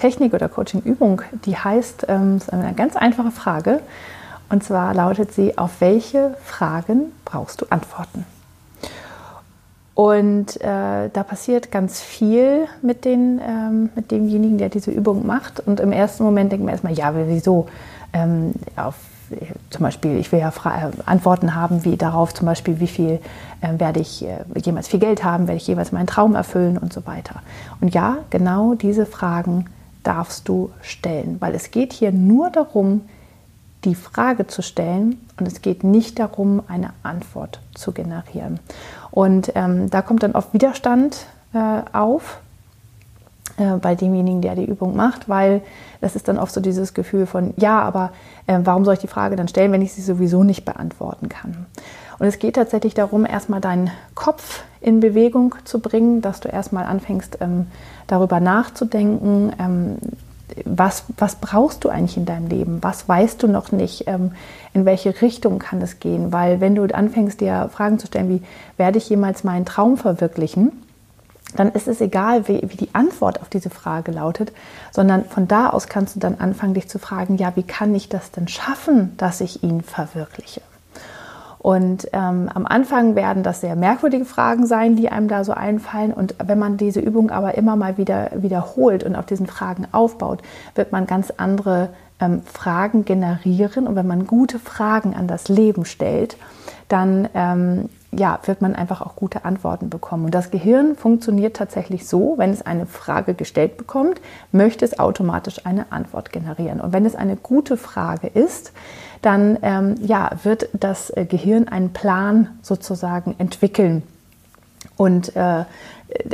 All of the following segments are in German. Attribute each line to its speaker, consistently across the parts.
Speaker 1: Technik oder Coaching-Übung, die heißt, ähm, ist eine ganz einfache Frage. Und zwar lautet sie, auf welche Fragen brauchst du Antworten? Und äh, da passiert ganz viel mit, den, ähm, mit demjenigen, der diese Übung macht. Und im ersten Moment denkt man erstmal, ja, wieso? Ähm, auf, zum Beispiel, ich will ja Fra Antworten haben, wie darauf zum Beispiel, wie viel äh, werde ich äh, jemals viel Geld haben, werde ich jemals meinen Traum erfüllen und so weiter. Und ja, genau diese Fragen darfst du stellen, weil es geht hier nur darum, die Frage zu stellen und es geht nicht darum, eine Antwort zu generieren. Und ähm, da kommt dann oft Widerstand äh, auf äh, bei demjenigen, der die Übung macht, weil das ist dann oft so dieses Gefühl von, ja, aber äh, warum soll ich die Frage dann stellen, wenn ich sie sowieso nicht beantworten kann? Und es geht tatsächlich darum, erstmal deinen Kopf in Bewegung zu bringen, dass du erstmal anfängst, ähm, darüber nachzudenken, ähm, was, was brauchst du eigentlich in deinem Leben? Was weißt du noch nicht? Ähm, in welche Richtung kann es gehen? Weil wenn du anfängst, dir Fragen zu stellen, wie werde ich jemals meinen Traum verwirklichen? dann ist es egal, wie, wie, die Antwort auf diese Frage lautet, sondern von da aus kannst du dann anfangen, dich zu fragen, ja, wie kann ich das denn schaffen, dass ich ihn verwirkliche? Und ähm, am Anfang werden das sehr merkwürdige Fragen sein, die einem da so einfallen. Und wenn man diese Übung aber immer mal wieder wiederholt und auf diesen Fragen aufbaut, wird man ganz andere ähm, Fragen generieren. Und wenn man gute Fragen an das Leben stellt, dann ähm, ja, wird man einfach auch gute Antworten bekommen. Und das Gehirn funktioniert tatsächlich so, wenn es eine Frage gestellt bekommt, möchte es automatisch eine Antwort generieren. Und wenn es eine gute Frage ist, dann ähm, ja, wird das äh, Gehirn einen Plan sozusagen entwickeln und äh,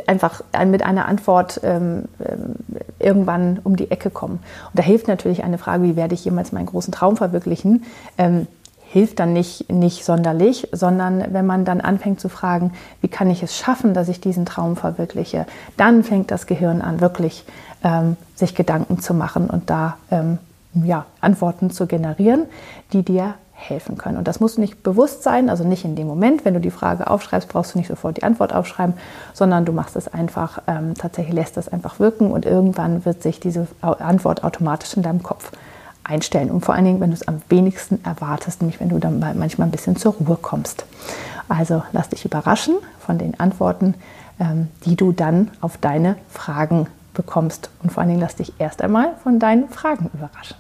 Speaker 1: einfach mit einer Antwort ähm, ähm, irgendwann um die Ecke kommen. Und da hilft natürlich eine Frage, wie werde ich jemals meinen großen Traum verwirklichen? Ähm, hilft dann nicht, nicht sonderlich, sondern wenn man dann anfängt zu fragen, wie kann ich es schaffen, dass ich diesen Traum verwirkliche, dann fängt das Gehirn an, wirklich ähm, sich Gedanken zu machen und da ähm, ja, Antworten zu generieren, die dir helfen können. Und das muss nicht bewusst sein, also nicht in dem Moment, wenn du die Frage aufschreibst, brauchst du nicht sofort die Antwort aufschreiben, sondern du machst es einfach, ähm, tatsächlich lässt das einfach wirken und irgendwann wird sich diese Antwort automatisch in deinem Kopf einstellen. Und vor allen Dingen, wenn du es am wenigsten erwartest, nämlich wenn du dann manchmal ein bisschen zur Ruhe kommst. Also lass dich überraschen von den Antworten, ähm, die du dann auf deine Fragen bekommst. Und vor allen Dingen lass dich erst einmal von deinen Fragen überraschen.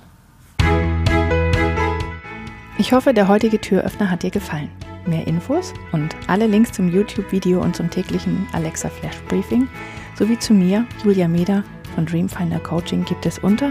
Speaker 1: Ich hoffe, der heutige Türöffner hat dir gefallen. Mehr Infos und alle Links zum YouTube-Video und zum täglichen Alexa Flash Briefing sowie zu mir, Julia Meder von Dreamfinder Coaching gibt es unter